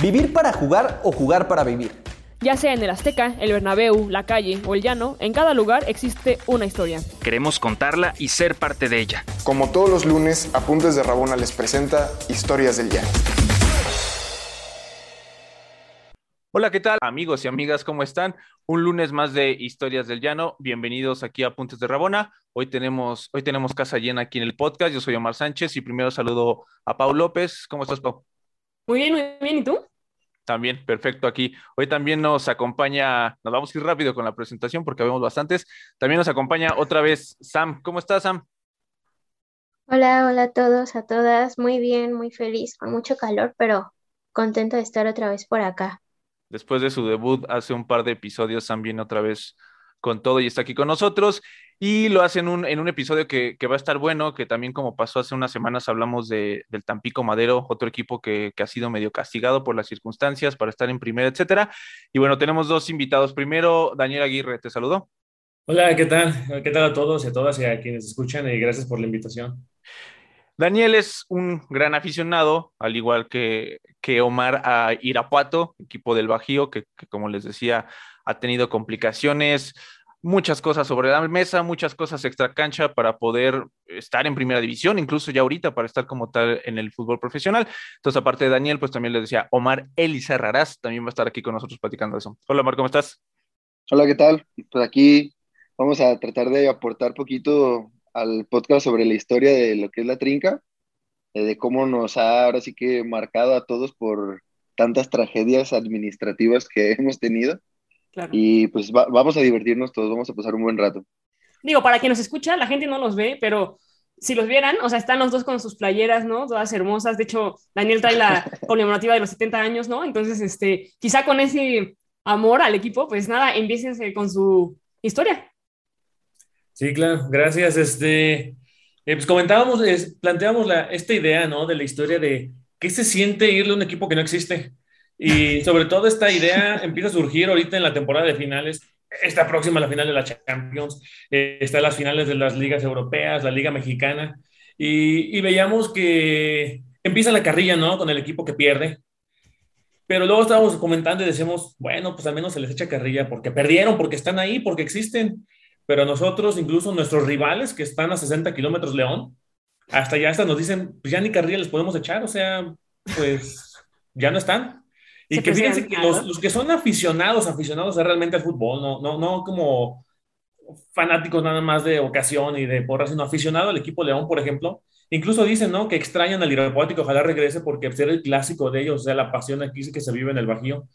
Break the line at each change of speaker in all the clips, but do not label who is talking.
Vivir para jugar o jugar para vivir.
Ya sea en el Azteca, el Bernabéu, la calle o el llano, en cada lugar existe una historia.
Queremos contarla y ser parte de ella.
Como todos los lunes, Apuntes de Rabona les presenta Historias del Llano.
Hola, ¿qué tal amigos y amigas? ¿Cómo están? Un lunes más de Historias del Llano. Bienvenidos aquí a Apuntes de Rabona. Hoy tenemos, hoy tenemos casa llena aquí en el podcast. Yo soy Omar Sánchez y primero saludo a Pau López. ¿Cómo estás, Pau?
Muy bien, muy bien. ¿Y tú?
También, perfecto aquí. Hoy también nos acompaña, nos vamos a ir rápido con la presentación porque vemos bastantes. También nos acompaña otra vez Sam. ¿Cómo estás, Sam?
Hola, hola a todos, a todas. Muy bien, muy feliz, con mucho calor, pero contenta de estar otra vez por acá.
Después de su debut hace un par de episodios, Sam viene otra vez con todo y está aquí con nosotros. Y lo hacen un, en un episodio que, va a estar bueno, que también como pasó hace unas semanas hablamos de, del Tampico Madero, otro equipo que, ha sido medio castigado por las circunstancias para estar en primera, etcétera. Y bueno, tenemos dos invitados. Primero, Daniel Aguirre, te saludo.
Hola, ¿qué tal? ¿Qué tal a todos y a todas y a quienes escuchan? Y gracias por la invitación.
Daniel es un gran aficionado, al igual que, que Omar, a Irapuato, equipo del Bajío, que, que como les decía, ha tenido complicaciones, muchas cosas sobre la mesa, muchas cosas extra cancha para poder estar en primera división, incluso ya ahorita para estar como tal en el fútbol profesional. Entonces, aparte de Daniel, pues también les decía Omar Elisa Raraz, también va a estar aquí con nosotros platicando eso. Hola, Omar, ¿cómo estás?
Hola, ¿qué tal? Pues aquí vamos a tratar de aportar poquito al podcast sobre la historia de lo que es la trinca, eh, de cómo nos ha ahora sí que marcado a todos por tantas tragedias administrativas que hemos tenido y pues vamos a divertirnos todos, vamos a pasar un buen rato.
Digo, para quien nos escucha, la gente no los ve, pero si los vieran, o sea, están los dos con sus playeras, ¿no? Todas hermosas. De hecho, Daniel trae la conmemorativa de los 70 años, ¿no? Entonces, este, quizá con ese amor al equipo, pues nada, empiecen con su historia.
Sí, claro, gracias. Este, eh, pues comentábamos, planteamos la, esta idea, ¿no? De la historia de qué se siente irle a un equipo que no existe. Y sobre todo esta idea empieza a surgir ahorita en la temporada de finales. Está próxima la final de la Champions, eh, está las finales de las ligas europeas, la Liga Mexicana, y, veíamos que empieza la carrilla, ¿no? Con el equipo que pierde. Pero luego estábamos comentando y decimos, bueno, pues al menos se les echa carrilla porque perdieron, porque están ahí, porque existen. Pero nosotros, incluso nuestros rivales que están a 60 kilómetros León, hasta ya hasta nos dicen, pues ya ni carrilla les podemos echar, o sea, pues ya no están. Y que fíjense que los, los, que son aficionados, aficionados realmente al fútbol, no, no, no como fanáticos nada más de ocasión y de porra, sino aficionado al equipo León, por ejemplo, incluso dicen, ¿no? Que extrañan al Irapuato y que ojalá regrese porque ser el clásico de ellos, o sea, la pasión aquí que se vive en el Bajío.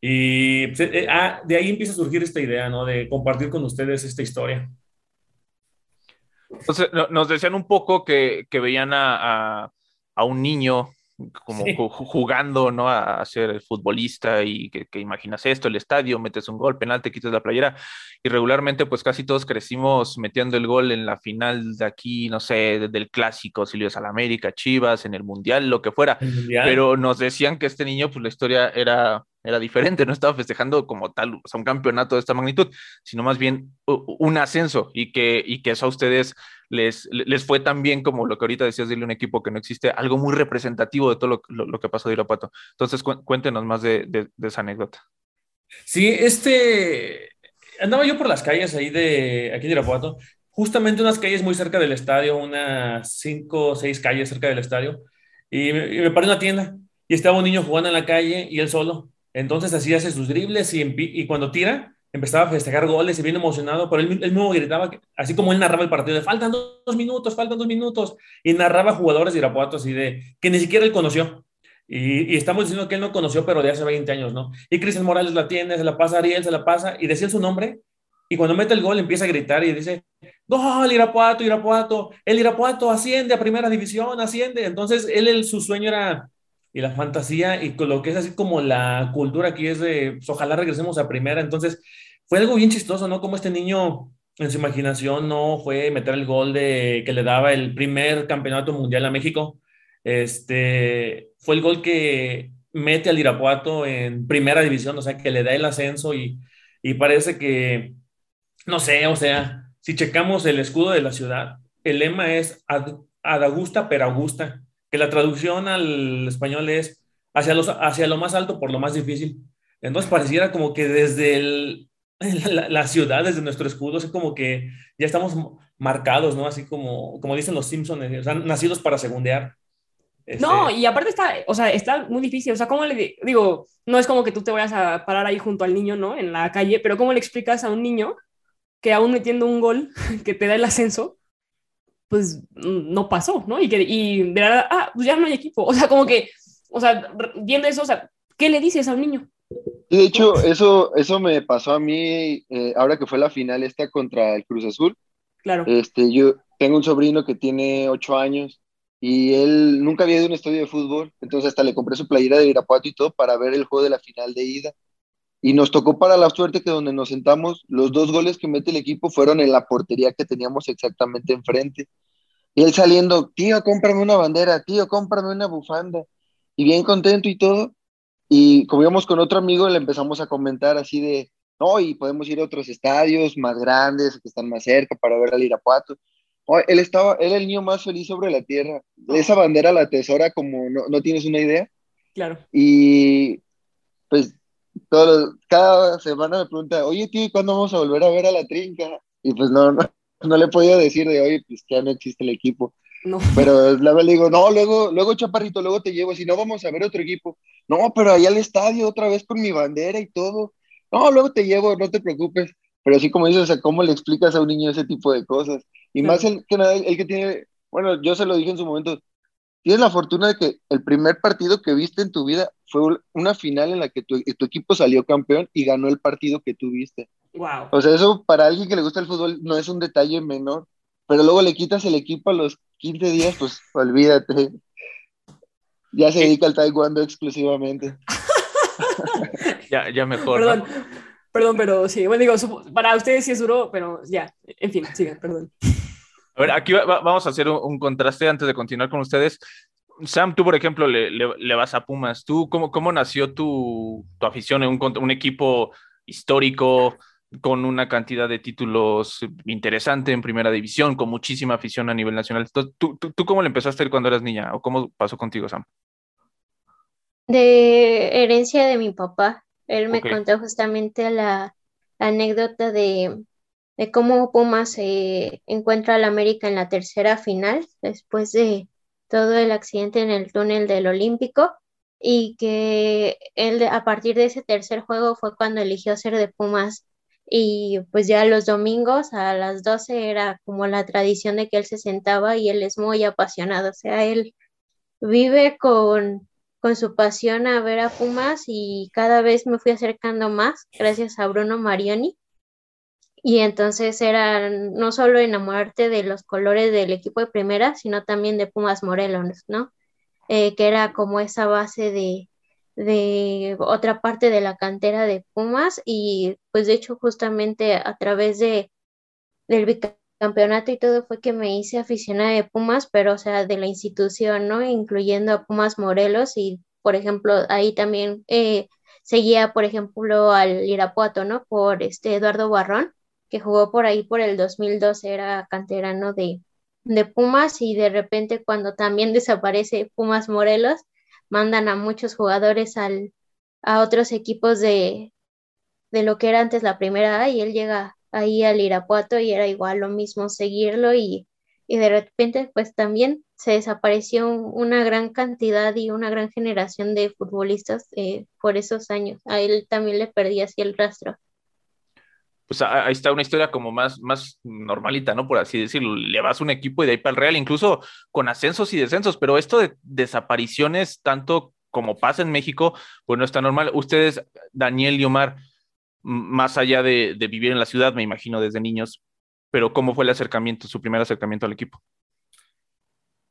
Y pues, eh, ah, de ahí empieza a surgir esta idea, ¿no? De compartir con ustedes esta historia.
Entonces, nos decían un poco que, que veían a, a, a, un niño como jugando, ¿no? A, ser el futbolista y que, imaginas esto, el estadio, metes un gol, penal, te quitas la playera. Y regularmente, pues casi todos crecimos metiendo el gol en la final de aquí, no sé, del clásico, si a América, Chivas, en el Mundial, lo que fuera. Pero nos decían que este niño, pues la historia era, era diferente, no estaba festejando como tal, o sea, un campeonato de esta magnitud, sino más bien un ascenso y que, y que eso a ustedes les, les fue tan bien como lo que ahorita decías de un equipo que no existe, algo muy representativo de todo lo, que pasó de Irapuato. Entonces, cuéntenos más de, esa anécdota.
Sí, este, andaba yo por las calles ahí de, aquí de Irapuato, justamente unas calles muy cerca del estadio, unas cinco o seis calles cerca del estadio, y me, paré en una tienda y estaba un niño jugando en la calle y él solo. Entonces así hace sus dribles y cuando tira, empezaba a festejar goles y bien emocionado, pero él, mismo gritaba, así como él narraba el partido, de faltan dos minutos, faltan dos minutos, y narraba jugadores de Irapuato así de que ni siquiera él conoció. Y, estamos diciendo que él no conoció, pero de hace 20 años, ¿no? Y Cristian Morales la tiene, se la pasa a Ariel, se la pasa, y decía su nombre, y cuando mete el gol empieza a gritar y dice, gol, Irapuato, Irapuato, el Irapuato asciende a primera división, asciende. Entonces, él, su sueño era y la fantasía y lo que es así como la cultura aquí es de, pues, ojalá regresemos a primera. Entonces, fue algo bien chistoso, ¿no? Como este niño en su imaginación no fue meter el gol de que le daba el primer campeonato mundial a México. Este, fue el gol que mete al Irapuato en primera división, o sea, que le da el ascenso y, y parece que, no sé, o sea, si checamos el escudo de la ciudad, el lema es ad, ad augusta per augusta que la traducción al español es hacia, los, hacia lo más alto por lo más difícil. Entonces pareciera como que desde el, la, ciudad, desde nuestro escudo, es como que ya estamos marcados, ¿no? Así como, como dicen los Simpsons, o sea, nacidos para segundear.
No, este y aparte está, o sea, está muy difícil. O sea, ¿cómo le digo? No es como que tú te vayas a parar ahí junto al niño, ¿no? En la calle, pero ¿cómo le explicas a un niño que aún metiendo un gol que te da el ascenso, pues no pasó, ¿no? Y que, y de verdad, ah, pues ya no hay equipo. O sea, como que, o sea, viendo eso, o sea, ¿qué le dices a un niño?
De hecho, eso, eso me pasó a mí eh, ahora que fue la final esta contra el Cruz Azul.
Claro.
Este, yo tengo un sobrino que tiene ocho años y él nunca había ido a un estadio de fútbol, entonces hasta le compré su playera de Irapuato y todo para ver el juego de la final de ida. Y nos tocó para la suerte que donde nos sentamos, los dos goles que mete el equipo fueron en la portería que teníamos exactamente enfrente. Y él saliendo, tío, cómprame una bandera, tío, cómprame una bufanda. Y bien contento y todo. Y como íbamos con otro amigo, le empezamos a comentar así de, no, y podemos ir a otros estadios más grandes, que están más cerca para ver al Irapuato él estaba, él el niño más feliz sobre la tierra. Esa bandera la tesora como no, no tienes una idea.
Claro.
Y pues todo, cada semana me pregunta, oye tío, ¿cuándo vamos a volver a ver a la trinca? Y pues no, no, no le podido decir de, oye, pues ya no existe el equipo.
No.
Pero luego le digo, no, luego, luego chaparrito, luego te llevo, si no vamos a ver otro equipo. No, pero allá al estadio otra vez con mi bandera y todo. No, luego te llevo, no te preocupes. Pero así como dices, o sea, ¿cómo le explicas a un niño ese tipo de cosas? Y más el que nada, el que tiene, bueno, yo se lo dije en su momento, tienes la fortuna de que el primer partido que viste en tu vida fue una final en la que tu, equipo salió campeón y ganó el partido que tú viste.
Wow.
O sea, eso para alguien que le gusta el fútbol no es un detalle menor, pero luego le quitas el equipo a los 15 días, pues olvídate. Ya se dedica al taekwondo exclusivamente.
ya, ya mejor.
Perdón. Perdón, pero sí, bueno, digo, para ustedes sí es duro, pero ya, en fin, sigan, perdón.
A ver, aquí vamos a hacer un, contraste antes de continuar con ustedes. Sam, tú, por ejemplo, le, le, vas a Pumas. ¿Tú cómo, cómo nació tu, tu afición en un, un, equipo histórico con una cantidad de títulos interesante en primera división, con muchísima afición a nivel nacional? ¿Tú, tú, tú cómo le empezaste a ir cuando eras niña o cómo pasó contigo, Sam?
De herencia de mi papá. Él me contó justamente la, anécdota de, cómo Pumas se encuentra al América en la tercera final, después de todo el accidente en el túnel del Olímpico, y que él a partir de ese tercer juego fue cuando eligió ser de Pumas. Y pues ya los domingos a las 12 era como la tradición de que él se sentaba y él es muy apasionado, o sea, él vive con con su pasión a ver a Pumas y cada vez me fui acercando más gracias a Bruno Marioni. Y entonces era no solo enamorarte de los colores del equipo de primera, sino también de Pumas Morelos, ¿no? Eh, que era como esa base de, de otra parte de la cantera de Pumas y pues de hecho justamente a través de, del campeonato y todo fue que me hice aficionada de Pumas, pero o sea, de la institución, ¿no? Incluyendo a Pumas Morelos y, por ejemplo, ahí también eh, seguía, por ejemplo, al Irapuato, ¿no? Por este Eduardo Barrón, que jugó por ahí por el 2012, era canterano de, de Pumas y de repente cuando también desaparece Pumas Morelos, mandan a muchos jugadores al, a otros equipos de, de lo que era antes la primera A y él llega ahí al Irapuato y era igual lo mismo seguirlo y, de repente pues también se desapareció una gran cantidad y una gran generación de futbolistas eh, por esos años. A él también le perdí así el rastro.
Pues ahí está una historia como más, más normalita, ¿no? Por así decirlo. Le vas un equipo y de ahí para el Real, incluso con ascensos y descensos, pero esto de desapariciones, tanto como pasa en México, pues no está normal. Ustedes, Daniel y Omar, más allá de, vivir en la ciudad, me imagino, desde niños, pero ¿cómo fue el acercamiento, su primer acercamiento al equipo?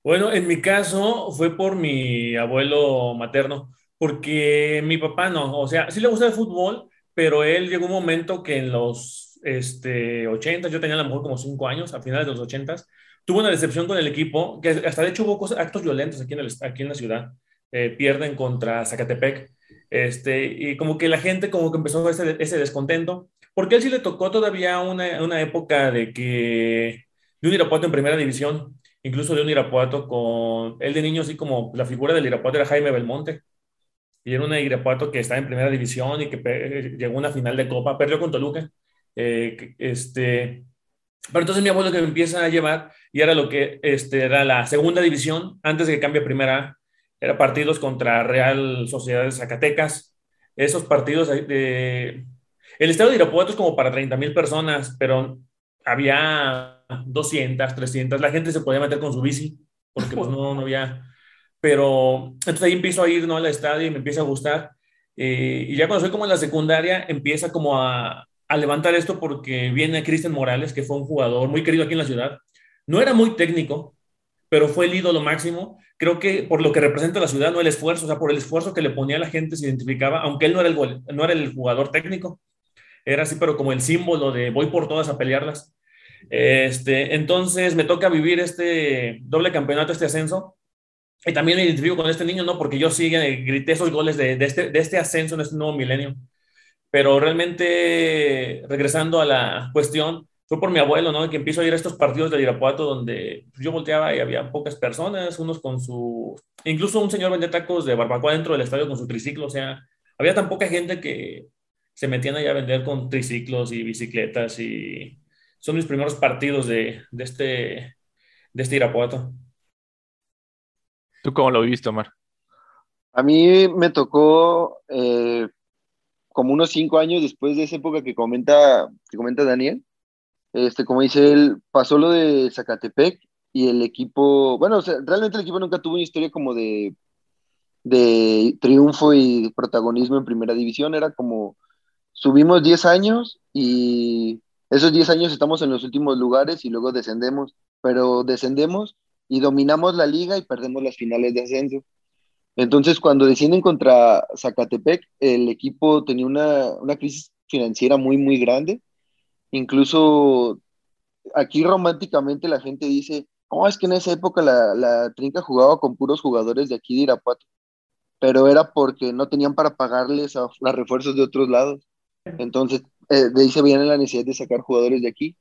Bueno, en mi caso fue por mi abuelo materno, porque mi papá no, o sea, sí le gusta el fútbol, pero él llegó un momento que en los este, 80, yo tenía a lo mejor como 5 años, a finales de los 80, tuvo una decepción con el equipo, que hasta de hecho hubo actos violentos aquí en, la ciudad. Eh, pierden contra Zacatepec este, y como que la gente como que empezó ese, descontento, porque él sí le tocó todavía una, una época de que de un Irapuato en primera división, incluso de un Irapuato con, él de niño así como la figura del Irapuato era Jaime Belmonte, y era una Irapuato que estaba en primera división y que llegó a una final de Copa, perdió con Toluca. Eh, este, pero entonces mi abuelo que me empieza a llevar y era lo que este, era la segunda división antes de que cambie a primera era partidos contra Real Sociedad de Zacatecas. Esos partidos de... El estadio de Irapuato es como para 30 mil personas, pero había 200, 300. La gente se podía meter con su bici porque pues no, no había... Pero entonces ahí empiezo a ir ¿no? al estadio y me empieza a gustar. Eh, y ya cuando soy como en la secundaria, empieza como a, a levantar esto porque viene Cristian Morales, que fue un jugador muy querido aquí en la ciudad. No era muy técnico, pero fue el ídolo máximo. Creo que por lo que representa la ciudad, no el esfuerzo, o sea, por el esfuerzo que le ponía a la gente se identificaba, aunque él no era el, no era el jugador técnico, era así, pero como el símbolo de voy por todas a pelearlas. Este, entonces me toca vivir este doble campeonato, este ascenso, y también me identifico con este niño, ¿no? Porque yo sí grité esos goles de, de, este, de este ascenso en este nuevo milenio. Pero realmente, regresando a la cuestión, fue por mi abuelo, ¿no? Que empiezo a ir a estos partidos de Irapuato donde yo volteaba y había pocas personas, unos con su... Incluso un señor vendía tacos de barbacoa dentro del estadio con su triciclo, o sea, había tan poca gente que se metían allá a vender con triciclos y bicicletas y son mis primeros partidos de, de este, de este Irapuato.
¿Tú cómo lo viviste, Omar?
A mí me tocó eh, como unos cinco años después de esa época que comenta, que comenta Daniel, este, como dice él, pasó lo de Zacatepec y el equipo, bueno, realmente el equipo nunca tuvo una historia como de, de triunfo y protagonismo en primera división, era como subimos 10 años y esos 10 años estamos en los últimos lugares y luego descendemos, pero descendemos y dominamos la liga y perdemos las finales de ascenso. Entonces, cuando descienden contra Zacatepec, el equipo tenía una, crisis financiera muy, muy grande. Incluso aquí románticamente la gente dice, oh, es que en esa época la, la Trinca jugaba con puros jugadores de aquí de Irapuato, pero era porque no tenían para pagarles a los refuerzos de otros lados. Entonces, eh, de ahí se veían la necesidad de sacar jugadores de aquí.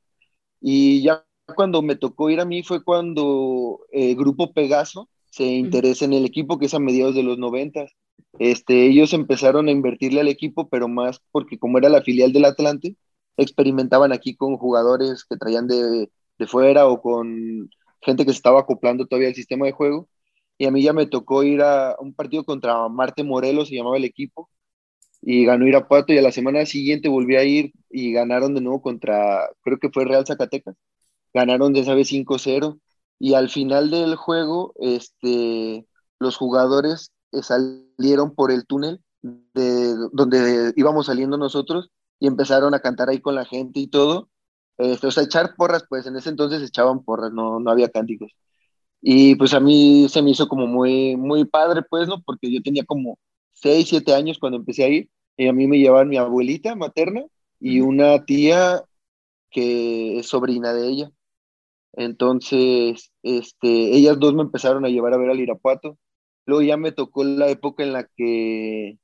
Y ya cuando me tocó ir a mí fue cuando el eh, Grupo Pegaso se interesa en el equipo, que es a mediados de los 90. Este, ellos empezaron a invertirle al equipo, pero más porque como era la filial del Atlante, experimentaban aquí con jugadores que traían de, de fuera o con gente que se estaba acoplando todavía al sistema de juego. Y a mí ya me tocó ir a un partido contra Marte Morelos, se llamaba el equipo, y ganó Irapuato y a la semana siguiente volví a ir y ganaron de nuevo contra, creo que fue Real Zacatecas. Ganaron de esa vez 5-0 y al final del juego, este, los jugadores eh, salieron por el túnel de donde íbamos saliendo nosotros y empezaron a cantar ahí con la gente y todo. Este, o sea, echar porras, pues en ese entonces echaban porras, no, no había cánticos. Y pues a mí se me hizo como muy, muy padre, pues, ¿no? Porque yo tenía como 6, 7 años cuando empecé a ir y a mí me llevaban mi abuelita materna y una tía que es sobrina de ella. Entonces, este, ellas dos me empezaron a llevar a ver al Irapuato. Luego ya me tocó la época en la que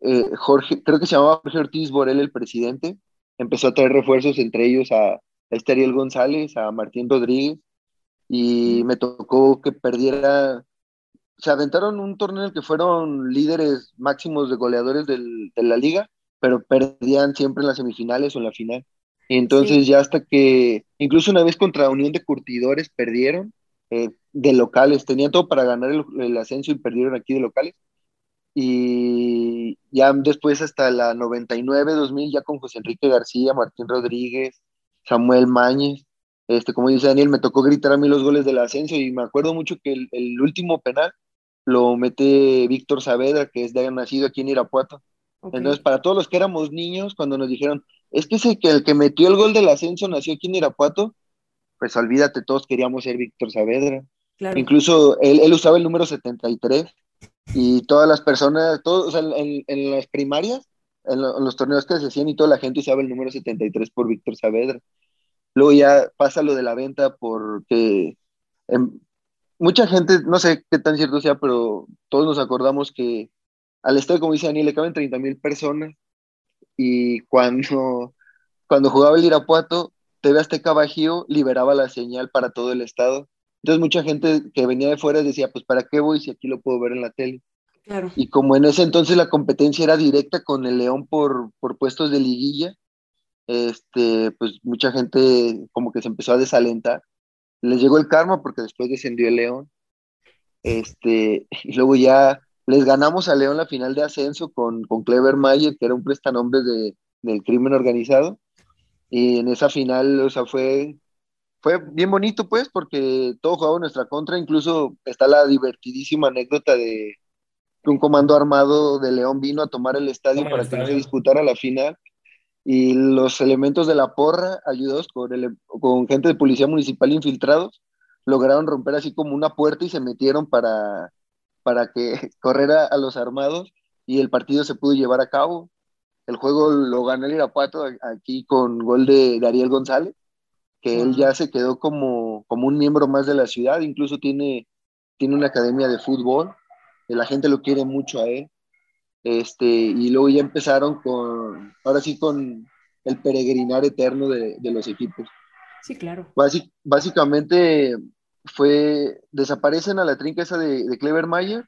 eh, Jorge, creo que se llamaba Jorge Ortiz Borel, el presidente, empezó a traer refuerzos, entre ellos a, Ariel González, a Martín Rodríguez, y me tocó que perdiera. Se aventaron un torneo en el que fueron líderes máximos de goleadores del, de la liga, pero perdían siempre en las semifinales o en la final. Entonces ya hasta que, incluso una vez contra Unión de Curtidores perdieron eh, de locales, tenían todo para ganar el, ascenso y perdieron aquí de locales. Y ya después hasta la 99-2000 ya con José Enrique García, Martín Rodríguez, Samuel Mañez, este, como dice Daniel, me tocó gritar a mí los goles del ascenso y me acuerdo mucho que el, último penal lo mete Víctor Saavedra, que es de nacido aquí en Irapuato. Entonces, para todos los que éramos niños, cuando nos dijeron, es que, ese que el que metió el gol del ascenso nació aquí en Irapuato, pues olvídate, todos queríamos ser Víctor Saavedra. Incluso él, usaba el número 73 y todas las personas, todos, o sea, en, las primarias, en, los torneos que se hacían y toda la gente usaba el número 73 por Víctor Saavedra. Luego ya pasa lo de la venta porque em, mucha gente, no sé qué tan cierto sea, pero todos nos acordamos que al estadio, como dice Daniel, le caben 30 mil personas y cuando, cuando jugaba el Irapuato, TV Azteca Bajío liberaba la señal para todo el estado. Entonces mucha gente que venía de fuera decía, pues ¿para qué voy si aquí lo puedo ver en la tele? Y como en ese entonces la competencia era directa con el León por, por puestos de liguilla, este, pues mucha gente como que se empezó a desalentar. Les llegó el karma porque después descendió el León. Este, y luego ya les ganamos a León la final de ascenso con, con Clever Mayer, que era un prestanombre de, del crimen organizado. Y en esa final, o sea, fue, fue bien bonito, pues, porque todo jugaba en nuestra contra. Incluso está la divertidísima anécdota de que un comando armado de León vino a tomar el estadio para que no se disputara la final y los elementos de la porra, ayudados con, con gente de policía municipal infiltrados, lograron romper así como una puerta y se metieron para, para que corriera a los armados y el partido se pudo llevar a cabo. El juego lo ganó el Irapuato aquí con gol de, Ariel González, que él ya se quedó como, como un miembro más de la ciudad, incluso tiene, tiene una academia de fútbol, la gente lo quiere mucho a él. Este, y luego ya empezaron con, ahora sí con el peregrinar eterno de, de los equipos.
Sí, claro.
básicamente fue, desaparecen a la trinca esa de, Clever Mayer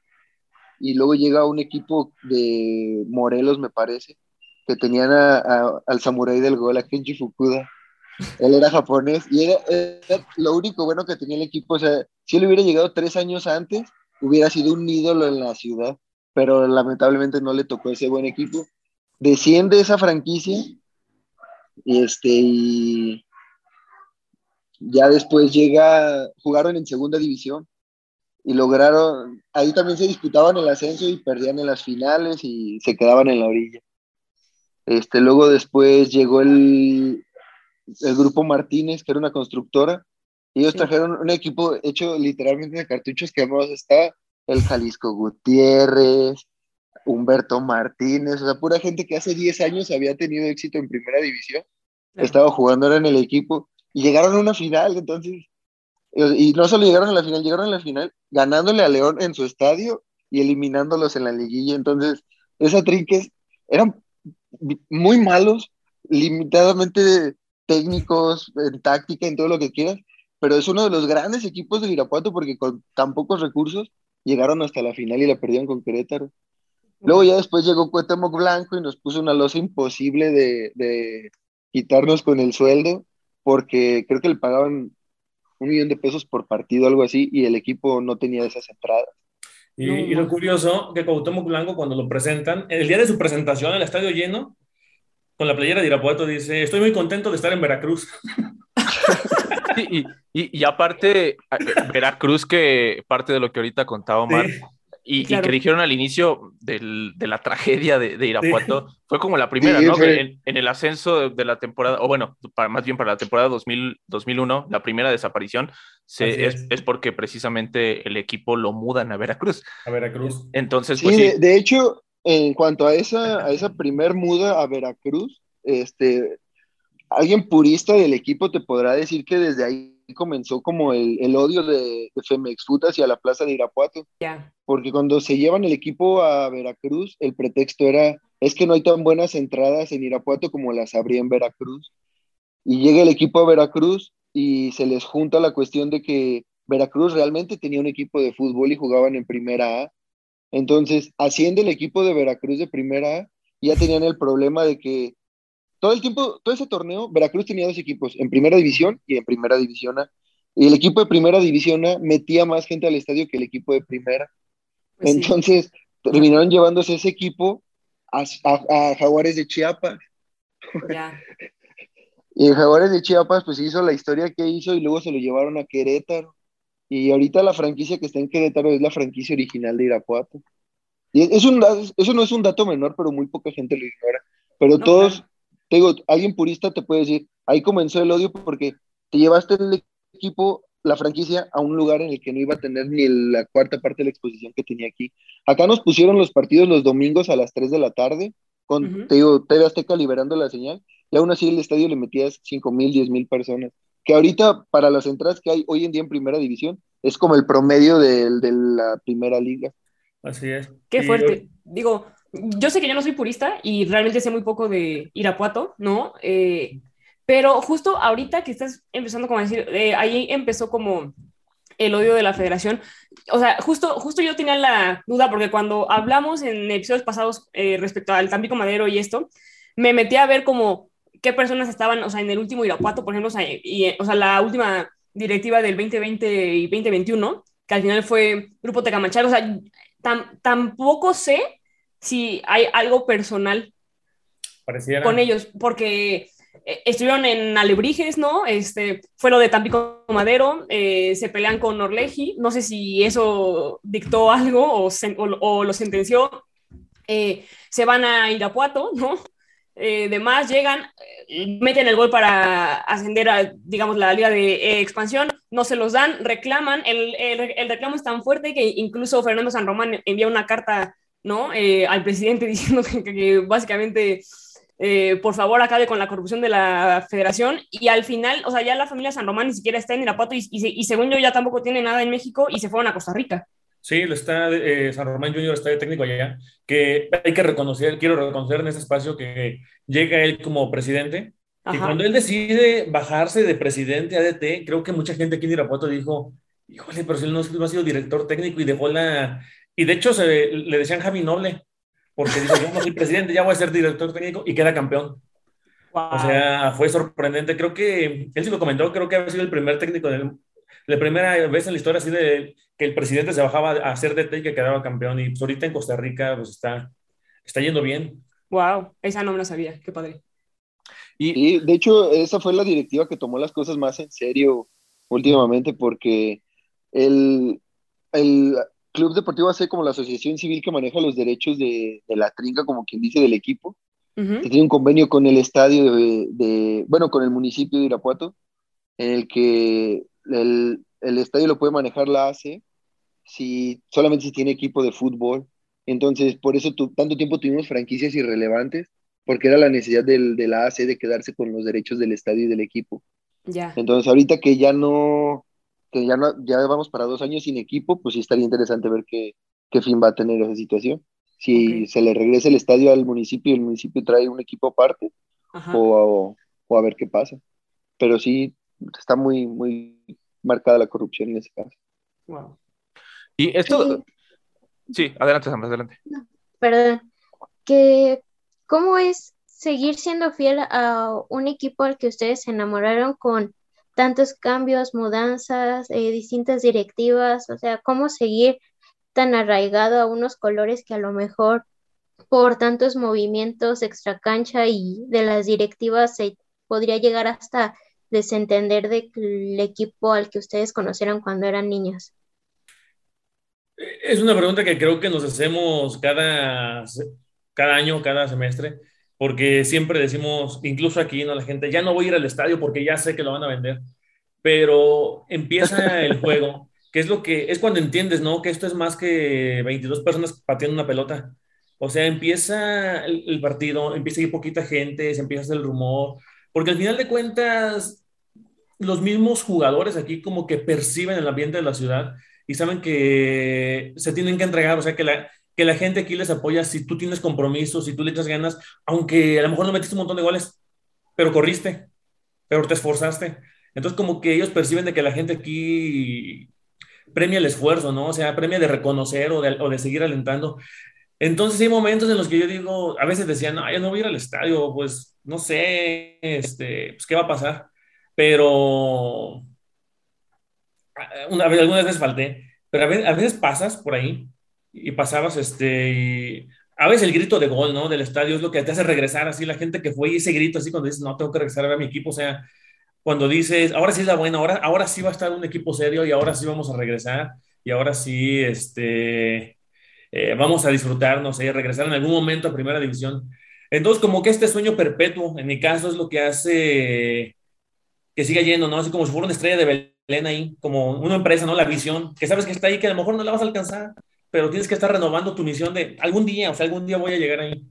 y luego llega un equipo de Morelos, me parece, que tenían al samurái del gol, a Kenji Fukuda. Él era japonés y era, era, lo único bueno que tenía el equipo. O sea, si él hubiera llegado tres años antes, hubiera sido un ídolo en la ciudad pero lamentablemente no le tocó ese buen equipo. Desciende esa franquicia y este y ya después llega, jugaron en segunda división y lograron, ahí también se disputaban el ascenso y perdían en las finales y se quedaban en la orilla. Este, luego después llegó el, el grupo Martínez, que era una constructora, y ellos trajeron un equipo hecho literalmente de cartuchos que además está el Jalisco Gutiérrez, Humberto Martínez, o sea, pura gente que hace 10 años había tenido éxito en primera división, estaba jugando ahora en el equipo y llegaron a una final, entonces, y no solo llegaron a la final, llegaron a la final ganándole a León en su estadio y eliminándolos en la liguilla, entonces, esa trinques eran muy malos, limitadamente técnicos, en táctica, en todo lo que quieras, pero es uno de los grandes equipos de Irapuato porque con tan pocos recursos llegaron hasta la final y la perdieron con Querétaro. Luego ya después llegó Cuauhtémoc Blanco y nos puso una losa imposible de, quitarnos con el sueldo, porque creo que le pagaban un millón de pesos por partido, algo así, y el equipo no tenía esas entradas.
Y, lo curioso, que Cuauhtémoc Blanco cuando lo presentan, el día de su presentación, el estadio lleno, con la playera de Irapuato, dice, estoy muy contento de estar en Veracruz.
y, y, aparte, Veracruz, que parte de lo que ahorita contaba Omar, y, que dijeron al inicio del, de la tragedia de, Irapuato, fue como la primera, ¿no? En, el ascenso de, la temporada, o bueno, para, más bien para la temporada 2000, 2001, la primera desaparición, se, es, es. porque precisamente el equipo lo mudan a Veracruz.
A Veracruz.
Entonces,
pues, sí, De, hecho, en cuanto a esa, a esa primer muda a Veracruz, este, alguien purista del equipo te podrá decir que desde ahí comenzó como el, el odio de, de, Femex Food hacia la plaza de Irapuato. Porque cuando se llevan el equipo a Veracruz, el pretexto era, es que no hay tan buenas entradas en Irapuato como las habría en Veracruz. Y llega el equipo a Veracruz y se les junta la cuestión de que Veracruz realmente tenía un equipo de fútbol y jugaban en primera A. Entonces, asciende el equipo de Veracruz de primera A ya tenían el problema de que todo el tiempo, todo ese torneo, Veracruz tenía dos equipos, en primera división y en primera división A. Y el equipo de primera división A metía más gente al estadio que el equipo de primera. Pues Entonces, terminaron llevándose ese equipo a, Jaguares de Chiapas. y Jaguares de Chiapas, pues hizo la historia que hizo y luego se lo llevaron a Querétaro. Y ahorita la franquicia que está en Querétaro es la franquicia original de Irapuato. Y es un, eso no es un dato menor, pero muy poca gente lo ignora. Pero todos, te digo, alguien purista te puede decir, ahí comenzó el odio porque te llevaste el equipo, la franquicia, a un lugar en el que no iba a tener ni la cuarta parte de la exposición que tenía aquí. Acá nos pusieron los partidos los domingos a las 3 de la tarde, con, te digo, TV Azteca liberando la señal, y aún así el estadio le metías 5 mil, 10 mil personas, que ahorita para las entradas que hay hoy en día en primera división, es como el promedio de, de la primera liga.
Así es.
Qué fuerte. Digo, yo sé que yo no soy purista y realmente sé muy poco de Irapuato, ¿no? Eh, pero justo ahorita que estás empezando como a decir, eh, ahí empezó como el odio de la federación. o sea, justo, justo yo tenía la duda porque cuando hablamos en episodios pasados eh, respecto al Tampico Madero y esto, me metí a ver como qué personas estaban, o sea, en el último Irapuato, por ejemplo, o sea, y, o sea la última directiva del 2020 y 2021, que al final fue Grupo Tecamachal, o sea, tampoco sé si hay algo personal con ellos, porque eh, estuvieron en Alebrijes, ¿no? Este, fue lo de Tampico Madero, eh, se pelean con Orleji, no sé si eso dictó algo o, lo sentenció, eh, se van a Irapuato, ¿no? demás llegan, meten el gol para ascender a, digamos, la liga de expansión, no se los dan, reclaman, el, el, reclamo es tan fuerte que incluso Fernando San Román envía una carta, ¿no? al presidente diciendo que básicamente eh, por favor acabe con la corrupción de la federación. Y al final, o sea, ya la familia San Román ni siquiera está en Irapuato y, y, según yo ya tampoco tiene nada en México y se fueron a Costa Rica.
Sí, está, eh, San Román Junior está de técnico allá, que hay que reconocer, quiero reconocer en ese espacio que llega él como presidente. Y cuando él decide bajarse de presidente a DT, creo que mucha gente aquí en Irapuato dijo, híjole, pero si él no, ha sido director técnico y dejó la... Y de hecho se, le decían Javi Noble, porque dice, yo no soy presidente, ya voy a ser director técnico y queda campeón. O sea, fue sorprendente. Creo que, él sí lo comentó, creo que había sido el primer técnico, de, la primera vez en la historia así de que el presidente se bajaba a hacer DT y que quedaba campeón. Y pues ahorita en Costa Rica pues está, está yendo bien.
Wow, esa no me la sabía, qué padre.
Y, de hecho, esa fue la directiva que tomó las cosas más en serio últimamente porque el, el, Club Deportivo AC como la asociación civil que maneja los derechos de, la trinca, como quien dice, del equipo, que tiene un convenio con el estadio de, bueno, con el municipio de Irapuato, en el que el, estadio lo puede manejar la AC si solamente si tiene equipo de fútbol. Entonces, por eso tanto tiempo tuvimos franquicias irrelevantes, porque era la necesidad del, de la AC de quedarse con los derechos del estadio y del equipo.
Ya.
Entonces, ahorita que ya no, que ya, no, ya vamos para dos años sin equipo, pues sí estaría interesante ver qué, qué fin va a tener esa situación. Si se le regresa el estadio al municipio y el municipio trae un equipo aparte, o, o, a ver qué pasa. Pero sí, está muy, muy marcada la corrupción en ese caso.
Wow.
Y esto... Sí, adelante, Sandra, adelante.
perdón. Que, ¿Cómo es seguir siendo fiel a un equipo al que ustedes se enamoraron con tantos cambios, mudanzas, eh, distintas directivas, o sea, cómo seguir tan arraigado a unos colores que a lo mejor por tantos movimientos extra cancha y de las directivas se podría llegar hasta desentender del equipo al que ustedes conocieron cuando eran niños.
Es una pregunta que creo que nos hacemos cada, cada año, cada semestre porque siempre decimos, incluso aquí, ¿no? La gente, ya no voy a ir al estadio porque ya sé que lo van a vender, pero empieza el juego, que es lo que, es cuando entiendes, ¿no? Que esto es más que 22 personas pateando una pelota. O sea, empieza el, partido, empieza a ir poquita gente, se empieza el rumor, porque al final de cuentas, los mismos jugadores aquí como que perciben el ambiente de la ciudad y saben que se tienen que entregar, o sea, que la, que la gente aquí les apoya si tú tienes compromisos, si tú le echas ganas, aunque a lo mejor no metiste un montón de goles, pero corriste, pero te esforzaste. Entonces como que ellos perciben de que la gente aquí premia el esfuerzo, ¿no? O sea, premia de reconocer o de, seguir alentando. Entonces hay momentos en los que yo digo, a veces decían, no, yo no voy a ir al estadio, pues no sé, este, pues qué va a pasar. Pero una, algunas veces falté, pero a veces pasas por ahí y pasabas, este, a veces el grito de gol, ¿no? Del estadio es lo que te hace regresar, así la gente que fue y ese grito así cuando dices, no, tengo que regresar a ver a mi equipo, o sea, cuando dices, ahora sí es la buena, ahora, ahora sí va a estar un equipo serio y ahora sí vamos a regresar y ahora sí, este, eh, vamos a disfrutar, no sé, regresar en algún momento a primera división. Entonces, como que este sueño perpetuo, en mi caso, es lo que hace que siga yendo, ¿no? Así como si fuera una estrella de Belén ahí, como una empresa, ¿no? La visión, que sabes que está ahí, que a lo mejor no la vas a alcanzar, pero tienes que estar renovando tu misión de algún día, o sea, algún día voy a llegar ahí.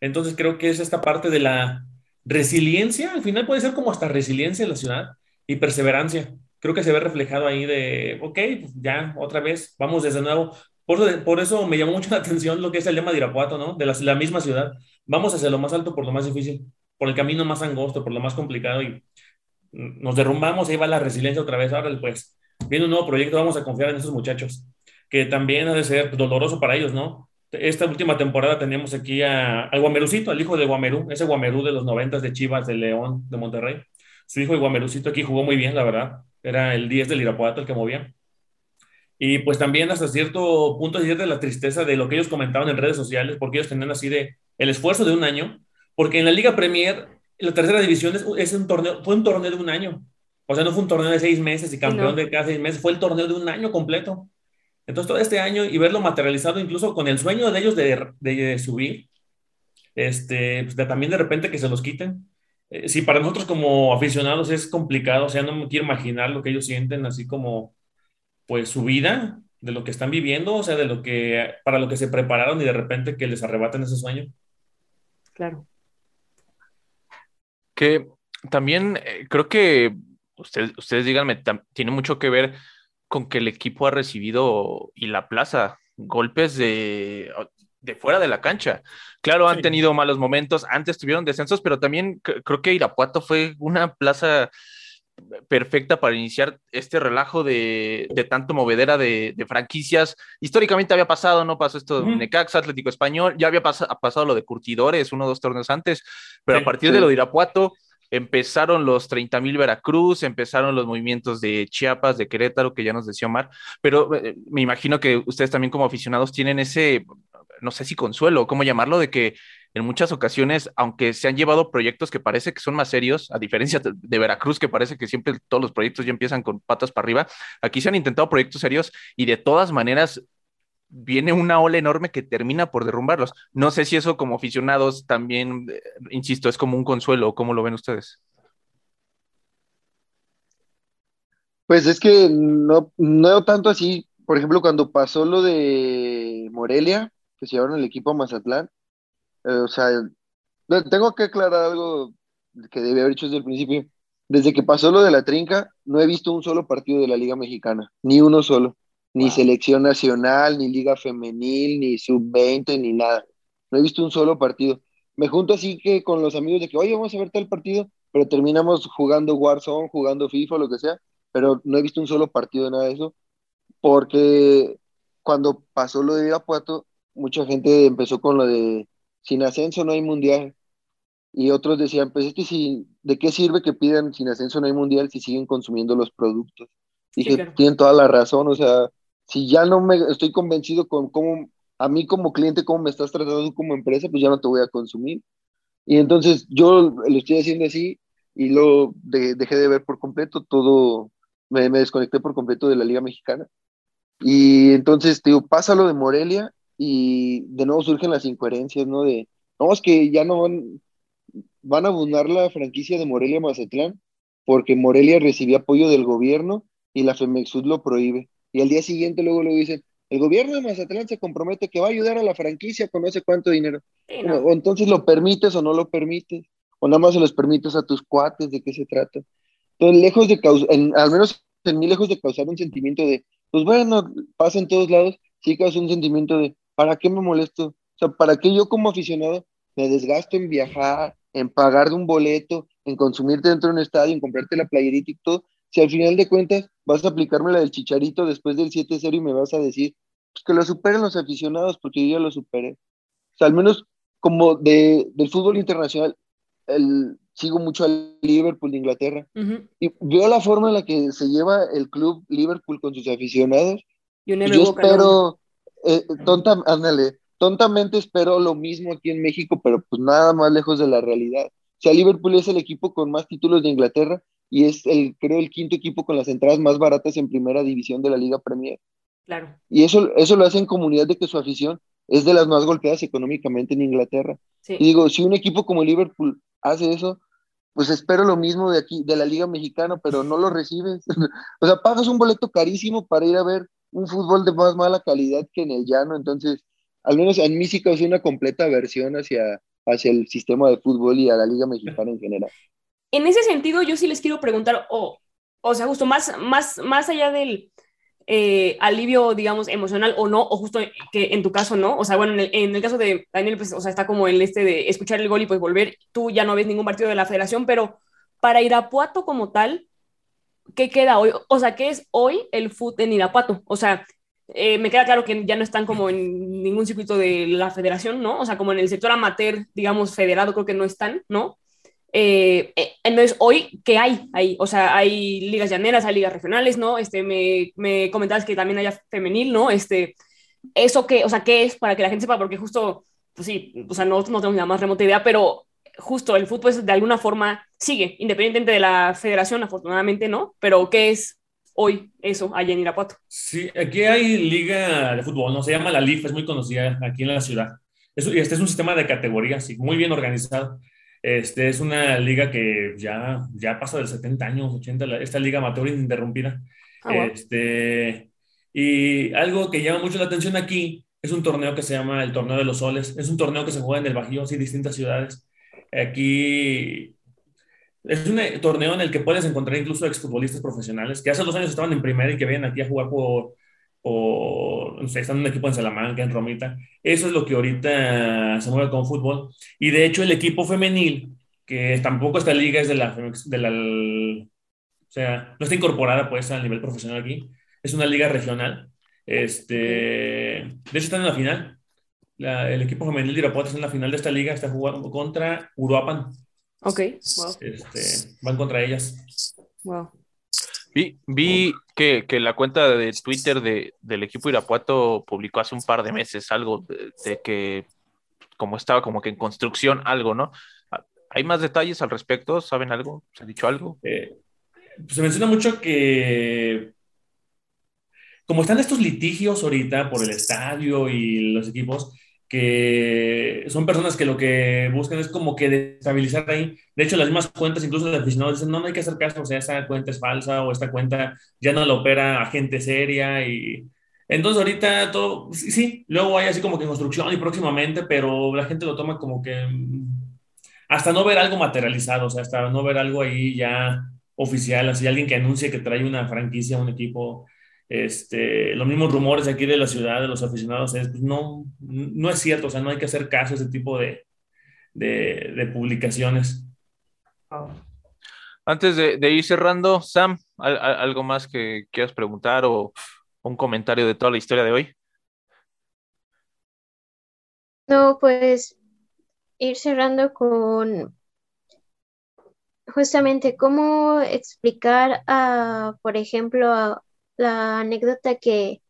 Entonces creo que es esta parte de la resiliencia, al final puede ser como hasta resiliencia en la ciudad y perseverancia. Creo que se ve reflejado ahí de, ok, pues ya, otra vez, vamos desde nuevo. Por, eso me llamó mucho la atención lo que es el lema de Irapuato, ¿no? De la, la misma ciudad. Vamos hacia lo más alto por lo más difícil, por el camino más angosto, por lo más complicado y nos derrumbamos, ahí va la resiliencia otra vez. Ahora, pues, viene un nuevo proyecto, vamos a confiar en esos muchachos. Que también ha de ser doloroso para ellos, ¿no? Esta última temporada teníamos aquí a, al Guamerucito, al hijo de Guamerú, ese Guamerú de los noventas de Chivas, de León, de Monterrey. Su hijo Guamerucito aquí jugó muy bien, la verdad. Era el 10 del Irapuato el que movía. Y pues también hasta cierto punto de la tristeza de lo que ellos comentaban en redes sociales, porque ellos tenían así de el esfuerzo de un año, porque en la Liga Premier, la tercera división es, un torneo, fue un torneo de un año. O sea, no fue un torneo de seis meses y campeón de cada seis meses, fue el torneo de un año completo. Entonces, todo este año y verlo materializado incluso con el sueño de ellos de, de, subir, este, pues, también de repente que se los quiten. Eh, sí, para nosotros como aficionados es complicado, o sea, no me quiero imaginar lo que ellos sienten, así como, pues, su vida, de lo que están viviendo, o sea, de lo que, para lo que se prepararon y de repente que les arrebatan ese sueño.
Claro.
Que también eh, creo que ustedes, ustedes díganme, tiene mucho que ver con que el equipo ha recibido y la plaza golpes de, de fuera de la cancha. Claro, han tenido malos momentos, antes tuvieron descensos, pero también creo que Irapuato fue una plaza perfecta para iniciar este relajo de, tanto movedera de, franquicias. Históricamente había pasado, no pasó esto de Necaxa, Atlético Español, ya había pasado lo de Curtidores uno o dos torneos antes, pero a partir de lo de Irapuato, empezaron los 30 mil Veracruz, empezaron los movimientos de Chiapas, de Querétaro, que ya nos decía Omar, pero eh, me imagino que ustedes también como aficionados tienen ese, no sé si consuelo, cómo llamarlo, de que en muchas ocasiones, aunque se han llevado proyectos que parece que son más serios, a diferencia de Veracruz, que parece que siempre todos los proyectos ya empiezan con patas para arriba, aquí se han intentado proyectos serios y de todas maneras viene una ola enorme que termina por derrumbarlos. No sé si eso como aficionados también, eh, insisto, es como un consuelo, ¿cómo lo ven ustedes?
Pues es que no, no tanto así, por ejemplo, cuando pasó lo de Morelia, que se llevaron el equipo a Mazatlán, eh, o sea, tengo que aclarar algo que debe haber hecho desde el principio. Desde que pasó lo de la trinca, no he visto un solo partido de la Liga Mexicana, ni uno solo ni selección nacional, ni liga femenil, ni sub-20, ni nada. No he visto un solo partido. Me junto así que con los amigos de que, oye, vamos a ver tal partido, pero terminamos jugando Warzone, jugando FIFA, lo que sea, pero no he visto un solo partido de nada de eso, porque cuando pasó lo de Irapuato, mucha gente empezó con lo de, sin ascenso no hay mundial, y otros decían, pues es que si, ¿de qué sirve que pidan sin ascenso no hay mundial si siguen consumiendo los productos? Dije, tienen toda la razón, o sea, si ya no me estoy convencido con cómo, a mí como cliente, cómo me estás tratando como empresa, pues ya no te voy a consumir. Y entonces yo lo estoy haciendo así y lo dejé de ver por completo, todo, me, me, desconecté por completo de la Liga Mexicana. Y entonces, digo, pasa lo de Morelia y de nuevo surgen las incoherencias, ¿no? De, no, es que ya no van, van a abundar la franquicia de Morelia Mazatlán porque Morelia recibió apoyo del gobierno y la FEMEXUD lo prohíbe y al día siguiente luego lo dicen, el gobierno de Mazatlán se compromete que va a ayudar a la franquicia con no sé cuánto dinero. o, entonces lo permites o no lo permites, o nada más se los permites a tus cuates, ¿de qué se trata? Entonces, lejos de causar, al menos en mí, lejos de causar un sentimiento de, pues bueno, pasa en todos lados, sí causa un sentimiento de, ¿para qué me molesto? O sea, ¿para qué yo como aficionado me desgasto en viajar, en pagar de un boleto, en consumirte dentro de un estadio, en comprarte la playerita y todo, si al final de cuentas vas a aplicarme la del chicharito después del 7-0 y me vas a decir pues, que lo superen los aficionados, porque yo ya lo superé. O sea, al menos como de, del fútbol internacional, el, sigo mucho al Liverpool de Inglaterra y veo la forma en la que se lleva el club Liverpool con sus aficionados. yo espero, eh, tonta, ándale, tontamente espero lo mismo aquí en México, pero pues nada más lejos de la realidad. O sea, Liverpool es el equipo con más títulos de Inglaterra y es el, creo, el quinto equipo con las entradas más baratas en primera división de la Liga Premier.
Claro.
Y eso, eso lo hace en comunidad de que su afición es de las más golpeadas económicamente en Inglaterra. Y digo, si un equipo como Liverpool hace eso, pues espero lo mismo de aquí, de la Liga Mexicana, pero no lo recibes. o sea, pagas un boleto carísimo para ir a ver un fútbol de más mala calidad que en el llano, entonces, al menos en mí sí causó una completa aversión hacia, hacia el sistema de fútbol y a la Liga Mexicana en general
en ese sentido, yo sí les quiero preguntar, o, o sea, justo más, más, más allá del eh, alivio, digamos, emocional o no, o justo que en tu caso no, o sea, bueno, en el, caso de Daniel, pues, o sea, está como el este de escuchar el gol y pues volver, tú ya no ves ningún partido de la federación, pero para Irapuato como tal, ¿qué queda hoy? O sea, ¿qué es hoy el fútbol en Irapuato? O sea, eh, me queda claro que ya no están como en ningún circuito de la federación, ¿no? O sea, como en el sector amateur, digamos, federado, creo que no están, ¿no? Eh, eh, entonces, hoy, ¿qué hay ahí? O sea, hay ligas llaneras, hay ligas regionales, ¿no? Este, me, me comentabas que también haya femenil, ¿no? Este, ¿Eso qué, o sea, qué es para que la gente sepa? Porque justo, pues sí, o sea, no, no tengo la más remota idea, pero justo el fútbol de alguna forma sigue, independientemente de la federación, afortunadamente, ¿no? Pero ¿qué es hoy eso allá en Irapuato?
Sí, aquí hay liga de fútbol, ¿no? Se llama la LIF, es muy conocida aquí en la ciudad. y este es un sistema de categorías, sí, muy bien organizado. Este es una liga que ya, ya pasa de 70 años, 80, esta liga amateur ininterrumpida. Ah, este, y algo que llama mucho la atención aquí es un torneo que se llama el Torneo de los Soles. Es un torneo que se juega en el Bajío, sí, distintas ciudades. Aquí es un eh, torneo en el que puedes encontrar incluso exfutbolistas profesionales que hace dos años estaban en primera y que vienen aquí a jugar por, no sé, están en un equipo en Salamanca, en Romita. Eso es lo que ahorita se mueve con fútbol. Y de hecho el equipo femenil, que tampoco esta liga es de la, de la o sea, no está incorporada pues al nivel profesional aquí, es una liga regional. Este, de hecho están en la final. el equipo femenil de Irapuato está en la final de esta liga, está jugando contra Uruapan.
Ok, wow.
Este, van contra ellas.
Wow.
Vi, vi que, que, la cuenta de Twitter de, del equipo Irapuato publicó hace un par de meses algo de, que como estaba como que en construcción algo, ¿no? ¿Hay más detalles al respecto? ¿Saben algo? ¿Se ha dicho algo?
Eh, pues se menciona mucho que como están estos litigios ahorita por el estadio y los equipos, que son personas que lo que buscan es como que destabilizar ahí. De hecho, las mismas cuentas, incluso de aficionados, dicen, no, no hay que hacer caso, o sea, esta cuenta es falsa o esta cuenta ya no la opera agente seria y... Entonces ahorita todo, sí, luego hay así como que construcción y próximamente, pero la gente lo toma como que mm, hasta no ver algo materializado, o sea, hasta no ver algo ahí ya oficial, así alguien que anuncie que trae una franquicia, un equipo, este, los mismos rumores aquí de la ciudad, de los aficionados, es, pues, no, no es cierto, o sea, no hay que hacer caso a ese tipo de, de, publicaciones.
Antes de, ir cerrando, Sam, ¿algo más que quieras preguntar o un comentario de toda la historia de hoy?
No, pues ir cerrando con justamente cómo explicar a, por ejemplo, a, la anécdota que,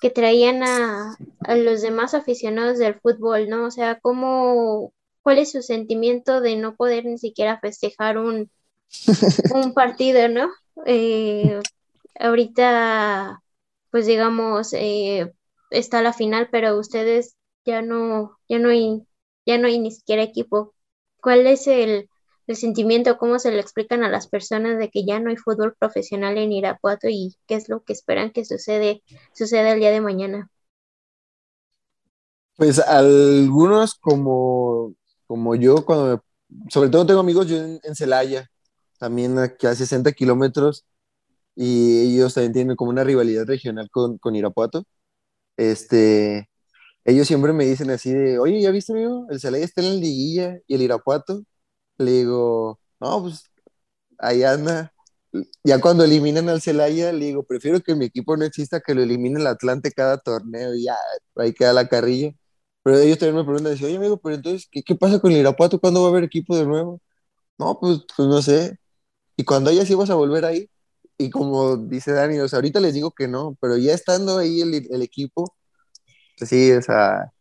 que traían a, los demás aficionados del fútbol, ¿no? O sea, cómo, cuál es su sentimiento de no poder ni siquiera festejar un, un partido, ¿no? Eh, ahorita, pues digamos, eh, está la final, pero ustedes ya no, ya no hay, ya no hay ni siquiera equipo. ¿Cuál es el, el sentimiento, cómo se le explican a las personas de que ya no hay fútbol profesional en Irapuato y qué es lo que esperan que sucede, suceda el día de mañana.
Pues algunos como, como yo, cuando sobre todo tengo amigos yo en, Celaya, también aquí a 60 kilómetros, y ellos también tienen como una rivalidad regional con, con Irapuato. Este, ellos siempre me dicen así de, oye, ¿ya viste, amigo? El Celaya está en la liguilla y el Irapuato le digo, no, pues ahí anda. Ya cuando eliminan al Celaya, le digo, prefiero que mi equipo no exista que lo elimine el Atlante cada torneo y ya, ahí queda la carrilla. Pero ellos también me preguntan, oye amigo, pero entonces, ¿qué, qué pasa con el Irapuato? ¿Cuándo va a haber equipo de nuevo? No, pues, pues no sé. Y cuando haya sí vas a volver ahí. Y como dice Dani, o sea, ahorita les digo que no, pero ya estando ahí el, el equipo, pues sí, o sea,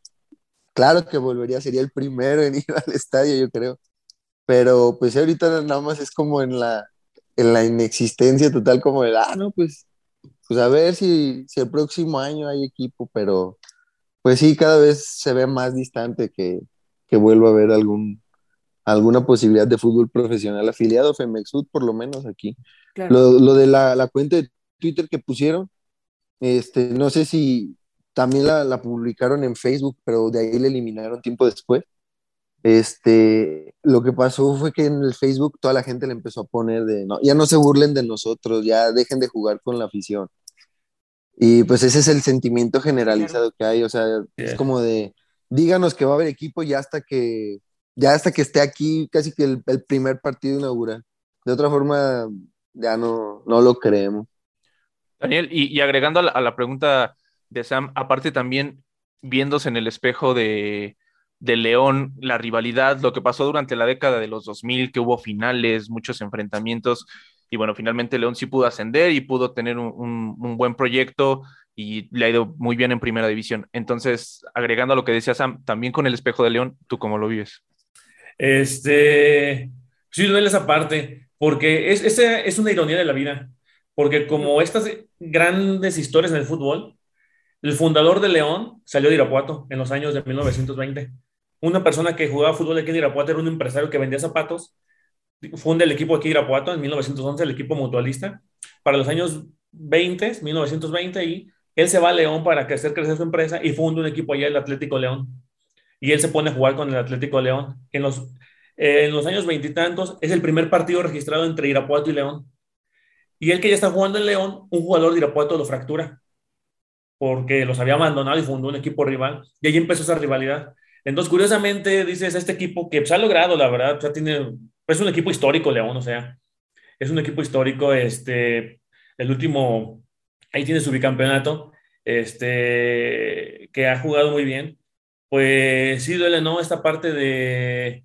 claro que volvería, sería el primero en ir al estadio, yo creo pero pues ahorita nada más es como en la, en la inexistencia total, como de, ah, no, pues, pues a ver si, si el próximo año hay equipo, pero pues sí, cada vez se ve más distante que, que vuelva a haber algún, alguna posibilidad de fútbol profesional afiliado, Femexud por lo menos aquí. Lo, lo, de la, la, cuenta de Twitter que pusieron, este, no sé si también la, la publicaron en Facebook, pero de ahí la eliminaron tiempo después. Este, lo que pasó fue que en el Facebook toda la gente le empezó a poner de, no, ya no se burlen de nosotros, ya dejen de jugar con la afición. Y pues ese es el sentimiento generalizado que hay, o sea, es como de, díganos que va a haber equipo ya hasta que, ya hasta que esté aquí casi que el, primer partido inaugural. De otra forma, ya no, no lo creemos.
Daniel, y, agregando a la, pregunta de Sam, aparte también viéndose en el espejo de, de León, la rivalidad, lo que pasó durante la década de los 2000, que hubo finales, muchos enfrentamientos, y bueno, finalmente León sí pudo ascender y pudo tener un, buen proyecto y le ha ido muy bien en primera división. Entonces, agregando a lo que decía Sam, también con el espejo de León, ¿tú cómo lo vives?
Este, sí, duele esa parte, porque es, es una ironía de la vida, porque como estas grandes historias en el fútbol, el fundador de León salió de Irapuato en los años de 1920. Una persona que jugaba fútbol aquí en Irapuato era un empresario que vendía zapatos. Funda el equipo aquí en Irapuato en 1911, el equipo mutualista. Para los años 20, 1920, y él se va a León para hacer crecer su empresa y funda un equipo allá, el Atlético León. Y él se pone a jugar con el Atlético León. En los, eh, en los años veintitantos es el primer partido registrado entre Irapuato y León. Y él que ya está jugando en León, un jugador de Irapuato lo fractura porque los había abandonado y fundó un equipo rival, y ahí empezó esa rivalidad. Entonces, curiosamente, dices, este equipo que se pues, ha logrado, la verdad, ya tiene, pues, es un equipo histórico, León, o sea, es un equipo histórico, este, el último, ahí tiene su bicampeonato, este, que ha jugado muy bien, pues sí duele, ¿no? Esta parte de,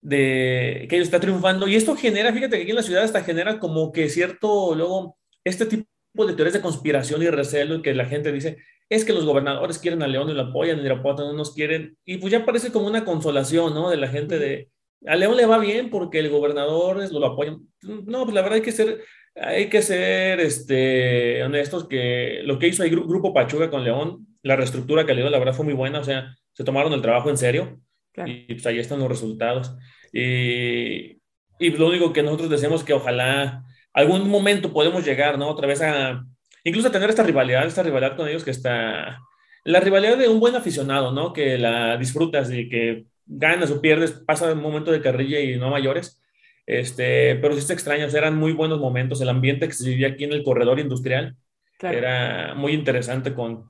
de que ellos está triunfando, y esto genera, fíjate que aquí en la ciudad hasta genera como que cierto, luego, este tipo de teorías de conspiración y recelo que la gente dice, es que los gobernadores quieren a León y lo apoyan, y Irapuato no nos quieren, y pues ya parece como una consolación, ¿no? De la gente de, a León le va bien porque el gobernador es, lo apoyan. No, pues la verdad hay que ser, hay que ser este, honestos que lo que hizo el Grupo Pachuca con León, la reestructura que le dio, la verdad fue muy buena, o sea, se tomaron el trabajo en serio y pues ahí están los resultados. Y, y lo único que nosotros decimos que ojalá algún momento podemos llegar, ¿no? Otra vez a, incluso tener esta rivalidad, esta rivalidad con ellos que está, la rivalidad de un buen aficionado, ¿no? Que la disfrutas y que ganas o pierdes, pasa un momento de carrilla y no mayores. Este, pero sí se extraña, eran muy buenos momentos, el ambiente que se vivía aquí en el corredor industrial era muy interesante con,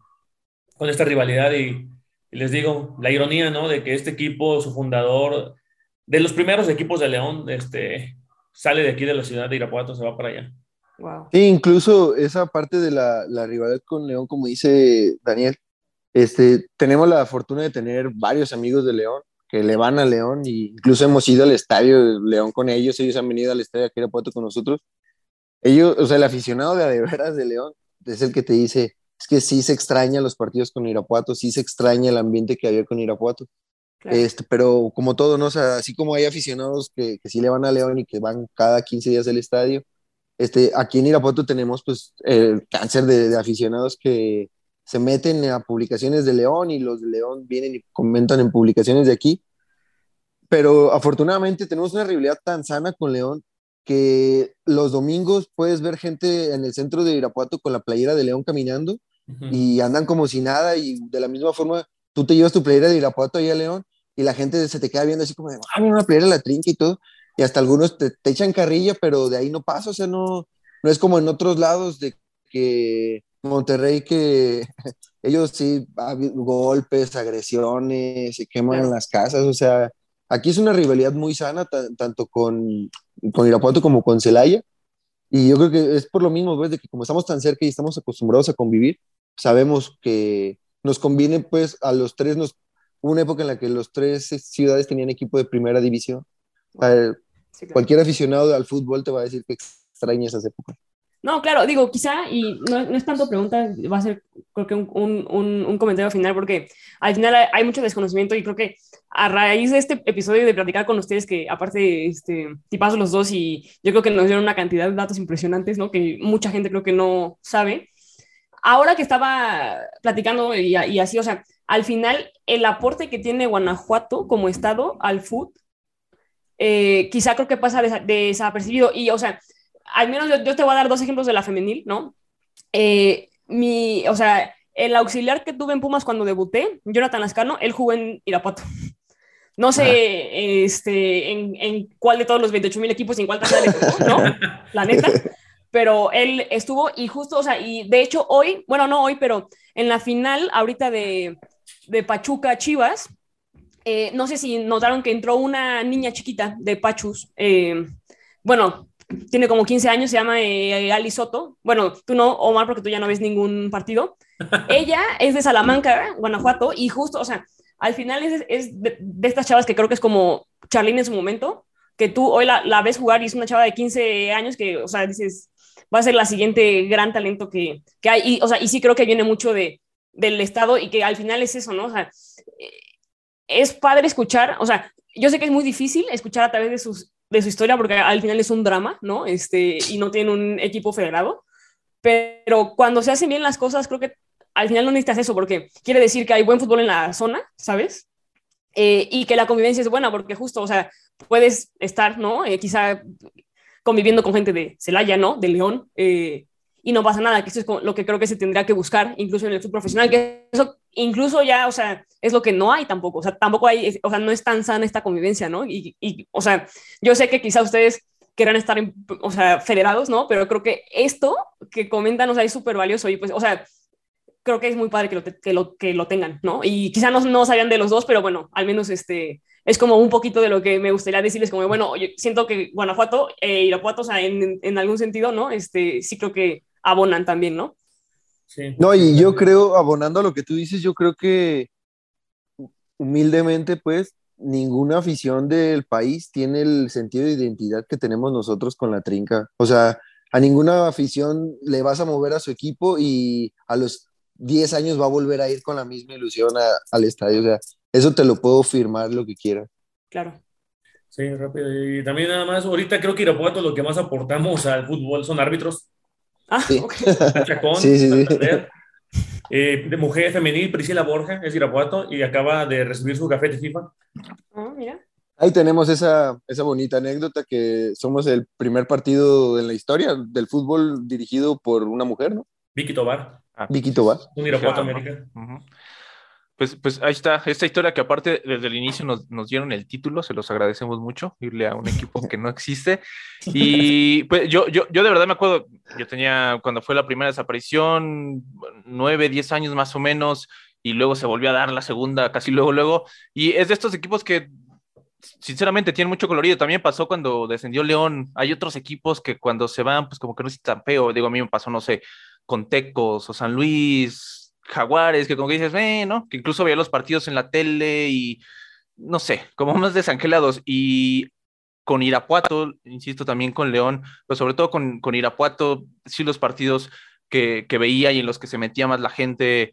con esta rivalidad y, y, les digo, la ironía, ¿no? De que este equipo, su fundador, de los primeros equipos de León, este, sale de aquí de la ciudad de Irapuato, se va para allá.
Wow. Incluso esa parte de la, la, rivalidad con León, como dice Daniel, este, tenemos la fortuna de tener varios amigos de León que le van a León e incluso hemos ido al estadio de León con ellos, ellos han venido al estadio aquí de Irapuato con nosotros. Ellos, o sea, el aficionado de veras de León es el que te dice, es que sí se extraña los partidos con Irapuato, sí se extraña el ambiente que había con Irapuato. Este, pero como todo, ¿no? O sea, así como hay aficionados que, que sí le van a León y que van cada 15 días al estadio, este, aquí en Irapuato tenemos pues el cáncer de, aficionados que se meten a publicaciones de León y los de León vienen y comentan en publicaciones de aquí. Pero afortunadamente tenemos una rivalidad tan sana con León que los domingos puedes ver gente en el centro de Irapuato con la playera de León caminando y andan como si nada y de la misma forma tú te llevas tu playera de Irapuato ahí a León y la gente se te queda viendo así como de, ah, mira una playera la trinca y todo, y hasta algunos te, echan carrilla, pero de ahí no pasa, o sea, no, no es como en otros lados de que Monterrey que ellos sí, golpes, agresiones, se queman las casas, o sea, aquí es una rivalidad muy sana, tanto con, con Irapuato como con Celaya, y yo creo que es por lo mismo, ¿ves? De que como estamos tan cerca y estamos acostumbrados a convivir, sabemos que nos conviene, pues, a los tres nos Hubo una época en la que los tres ciudades tenían equipo de primera división. Cualquier aficionado al fútbol te va a decir que extraña esas épocas.
No, claro, digo, quizá, y no, no, es tanto pregunta, va a ser creo que un, un, un, comentario final, porque al final hay, mucho desconocimiento y creo que a raíz de este episodio de platicar con ustedes, que aparte, este, tipazos los dos y yo creo que nos dieron una cantidad de datos impresionantes, ¿no? Que mucha gente creo que no sabe. Ahora que estaba platicando y, y así, o sea, al final el aporte que tiene Guanajuato como estado al fútbol, eh, quizá creo que pasa desapercibido. Y, o sea, al menos yo, te voy a dar dos ejemplos de la femenil, ¿no? Eh, mi, o sea, el auxiliar que tuve en Pumas cuando debuté, Jonathan Lascano, él jugó en Irapuato. No sé este, en, cuál de todos los 28 mil equipos y en cuál le ¿no? La neta. Pero él estuvo y justo, o sea, y de hecho hoy, bueno, no hoy, pero en la final ahorita de, de Pachuca Chivas, eh, no sé si notaron que entró una niña chiquita de Pachus, eh, bueno, tiene como 15 años, se llama eh, Ali Soto, bueno, tú no, Omar, porque tú ya no ves ningún partido, ella es de Salamanca, Guanajuato, y justo, o sea, al final es, de, estas chavas que creo que es como Charlene en su momento, que tú hoy la, la, ves jugar y es una chava de 15 años que, o sea, dices, va a ser la siguiente gran talento que, que hay. Y, o sea, y sí creo que viene mucho de, del Estado y que al final es eso, ¿no? O sea, es padre escuchar, o sea, yo sé que es muy difícil escuchar a través de, sus, de su historia porque al final es un drama, ¿no? Este, y no tiene un equipo federado, pero cuando se hacen bien las cosas, creo que al final no necesitas eso porque quiere decir que hay buen fútbol en la zona, ¿sabes? Eh, y que la convivencia es buena porque justo, o sea, puedes estar, ¿no? Eh, quizá conviviendo con gente de Celaya, ¿no? De León, eh, y no pasa nada, que eso es lo que creo que se tendría que buscar, incluso en el fútbol profesional, que eso incluso ya, o sea, es lo que no hay tampoco, o sea, tampoco hay, o sea, no es tan sana esta convivencia, ¿no? Y, y o sea, yo sé que quizá ustedes quieran estar, o sea, federados, ¿no? Pero creo que esto que comentan, o sea, es súper valioso y pues, o sea, creo que es muy padre que lo, que lo, que lo tengan, ¿no? Y quizá no, no sabían de los dos, pero bueno, al menos este, es como un poquito de lo que me gustaría decirles, como, bueno, siento que Guanajuato e Irapuato, o sea, en, en, algún sentido, ¿no? Este, sí creo que abonan también, ¿no?
Sí. No, y yo creo, abonando a lo que tú dices, yo creo que humildemente, pues, ninguna afición del país tiene el sentido de identidad que tenemos nosotros con la trinca. O sea, a ninguna afición le vas a mover a su equipo y a los 10 años va a volver a ir con la misma ilusión al estadio. O sea, eso te lo puedo firmar lo que quiera.
Claro.
Sí, rápido. Y también nada más, ahorita creo que Irapuato lo que más aportamos al fútbol son árbitros.
Ah, sí.
Chacón, sí, sí, sí. Eh, de mujer femenil, Priscila Borja, es Irapuato, y acaba de recibir su café de FIFA.
Ah, mira.
Ahí tenemos esa, esa bonita anécdota que somos el primer partido en la historia del fútbol dirigido por una mujer, ¿no?
Vicky Tobar.
Ah, Vicky Tobar.
Un Irapuato América.
Pues, pues ahí está, esta historia que aparte desde el inicio nos, nos, dieron el título, se los agradecemos mucho, irle a un equipo que no existe. Y pues yo, yo, yo de verdad me acuerdo, yo tenía, cuando fue la primera desaparición, nueve, diez años más o menos, y luego se volvió a dar la segunda, casi luego, luego, y es de estos equipos que sinceramente tienen mucho colorido. También pasó cuando descendió León, hay otros equipos que cuando se van, pues como que no es tan feo, digo, a mí me pasó, no sé, con Tecos o San Luis, Jaguares, que como que dices, eh, ¿no? Que incluso veía los partidos en la tele y, no sé, como más desangelados. Y con Irapuato, insisto, también con León, pero sobre todo con, con Irapuato, sí los partidos que, que, veía y en los que se metía más la gente,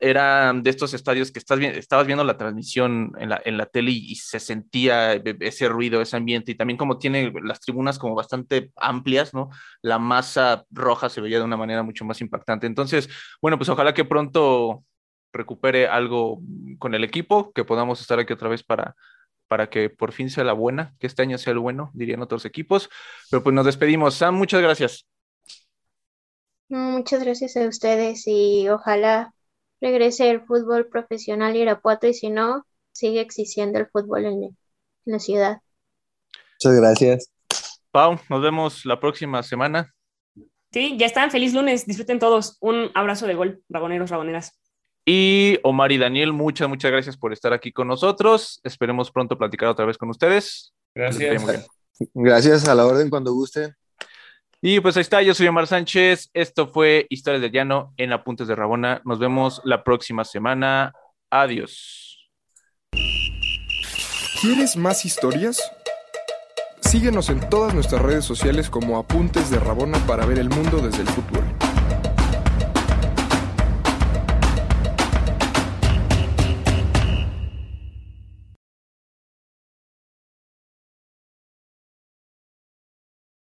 era de estos estadios que estás estabas viendo la transmisión en la, en la tele y, se sentía ese ruido, ese ambiente, y también como tiene las tribunas como bastante amplias, ¿no? La masa roja se veía de una manera mucho más impactante. Entonces, bueno, pues ojalá que pronto recupere algo con el equipo, que podamos estar aquí otra vez para, para que por fin sea la buena, que este año sea el bueno, dirían otros equipos. Pero pues nos despedimos. Sam, muchas gracias.
Muchas gracias a ustedes y ojalá regrese el fútbol profesional Irapuato y si no, sigue existiendo el fútbol en, la ciudad.
Muchas gracias.
Pau, nos vemos la próxima semana.
Sí, ya están. Feliz lunes. Disfruten todos. Un abrazo de gol, raboneros, raboneras.
Y Omar y Daniel, muchas, muchas gracias por estar aquí con nosotros. Esperemos pronto platicar otra vez con ustedes.
Gracias.
Gracias a la orden cuando gusten.
Y pues ahí está, yo soy Omar Sánchez. Esto fue Historias de Llano en Apuntes de Rabona. Nos vemos la próxima semana. Adiós.
¿Quieres más historias? Síguenos en todas nuestras redes sociales como Apuntes de Rabona para ver el mundo desde el fútbol.